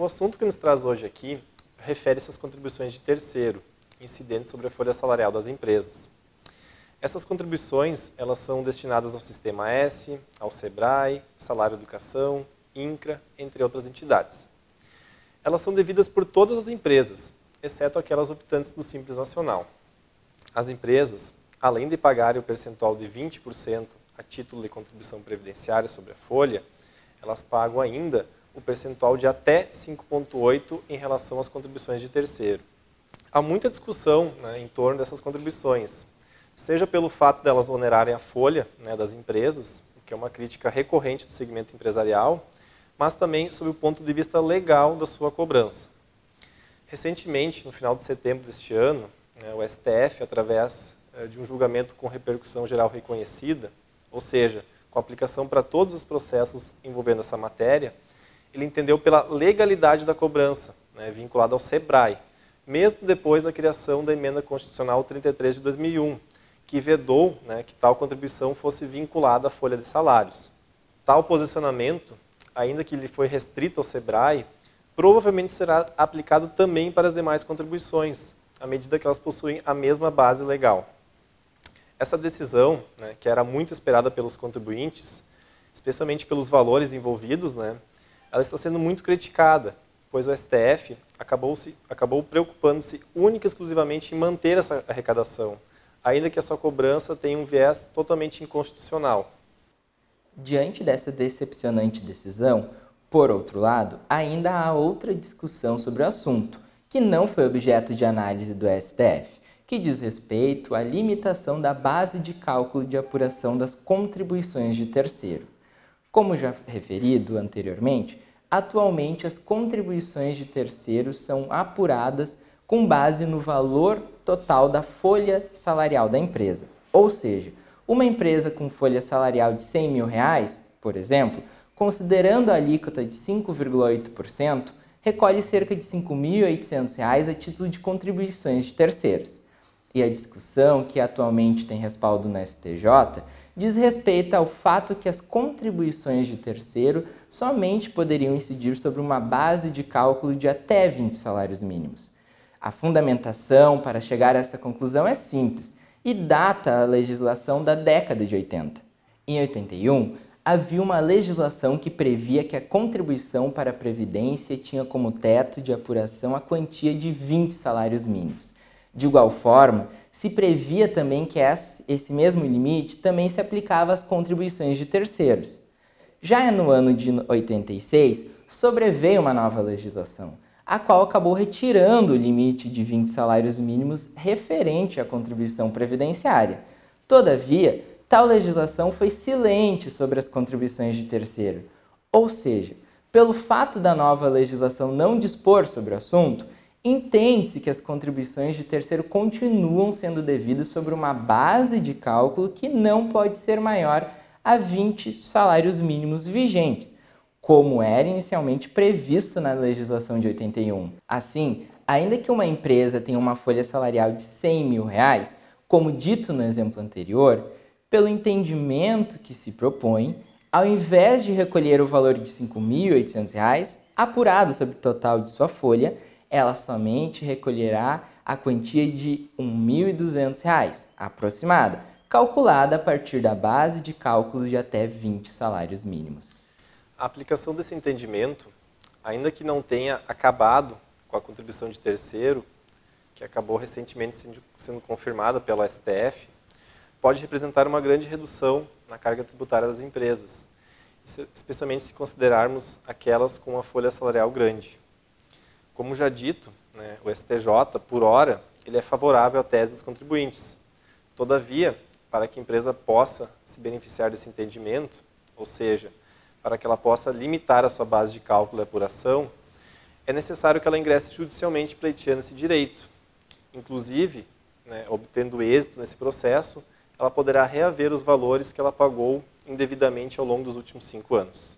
O assunto que nos traz hoje aqui refere-se às contribuições de terceiro, incidentes sobre a folha salarial das empresas. Essas contribuições elas são destinadas ao Sistema S, ao SEBRAE, Salário Educação, INCRA, entre outras entidades. Elas são devidas por todas as empresas, exceto aquelas optantes do Simples Nacional. As empresas, além de pagarem o percentual de 20% a título de contribuição previdenciária sobre a folha, elas pagam ainda o percentual de até 5,8% em relação às contribuições de terceiro. Há muita discussão né, em torno dessas contribuições, seja pelo fato delas onerarem a folha né, das empresas, o que é uma crítica recorrente do segmento empresarial, mas também sob o ponto de vista legal da sua cobrança. Recentemente, no final de setembro deste ano, né, o STF, através eh, de um julgamento com repercussão geral reconhecida, ou seja, com aplicação para todos os processos envolvendo essa matéria, ele entendeu pela legalidade da cobrança, né, vinculada ao SEBRAE, mesmo depois da criação da Emenda Constitucional 33 de 2001, que vedou né, que tal contribuição fosse vinculada à folha de salários. Tal posicionamento, ainda que ele foi restrito ao SEBRAE, provavelmente será aplicado também para as demais contribuições, à medida que elas possuem a mesma base legal. Essa decisão, né, que era muito esperada pelos contribuintes, especialmente pelos valores envolvidos, né, ela está sendo muito criticada, pois o STF acabou, se, acabou preocupando-se única e exclusivamente em manter essa arrecadação, ainda que a sua cobrança tenha um viés totalmente inconstitucional. Diante dessa decepcionante decisão, por outro lado, ainda há outra discussão sobre o assunto, que não foi objeto de análise do STF, que diz respeito à limitação da base de cálculo de apuração das contribuições de terceiro. Como já referido anteriormente, atualmente as contribuições de terceiros são apuradas com base no valor total da folha salarial da empresa. Ou seja, uma empresa com folha salarial de 100 mil reais, por exemplo, considerando a alíquota de 5,8%, recolhe cerca de R$ 5.800 a título de contribuições de terceiros. E a discussão, que atualmente tem respaldo no STJ, diz respeito ao fato que as contribuições de terceiro somente poderiam incidir sobre uma base de cálculo de até 20 salários mínimos. A fundamentação para chegar a essa conclusão é simples e data a legislação da década de 80. Em 81, havia uma legislação que previa que a contribuição para a Previdência tinha como teto de apuração a quantia de 20 salários mínimos. De igual forma, se previa também que esse mesmo limite também se aplicava às contribuições de terceiros. Já no ano de 86, sobreveio uma nova legislação, a qual acabou retirando o limite de 20 salários mínimos referente à contribuição previdenciária. Todavia, tal legislação foi silente sobre as contribuições de terceiro, ou seja, pelo fato da nova legislação não dispor sobre o assunto, entende-se que as contribuições de terceiro continuam sendo devidas sobre uma base de cálculo que não pode ser maior a 20 salários mínimos vigentes, como era inicialmente previsto na legislação de 81. Assim, ainda que uma empresa tenha uma folha salarial de 100 mil reais, como dito no exemplo anterior, pelo entendimento que se propõe, ao invés de recolher o valor de R$ 5.800, apurado sobre o total de sua folha, ela somente recolherá a quantia de R$ 1.200, aproximada, calculada a partir da base de cálculo de até 20 salários mínimos. A aplicação desse entendimento, ainda que não tenha acabado com a contribuição de terceiro, que acabou recentemente sendo confirmada pelo STF, pode representar uma grande redução na carga tributária das empresas, especialmente se considerarmos aquelas com uma folha salarial grande. Como já dito, né, o STJ, por hora, ele é favorável à tese dos contribuintes. Todavia, para que a empresa possa se beneficiar desse entendimento, ou seja, para que ela possa limitar a sua base de cálculo e apuração, é necessário que ela ingresse judicialmente pleiteando esse direito. Inclusive, né, obtendo êxito nesse processo, ela poderá reaver os valores que ela pagou indevidamente ao longo dos últimos cinco anos.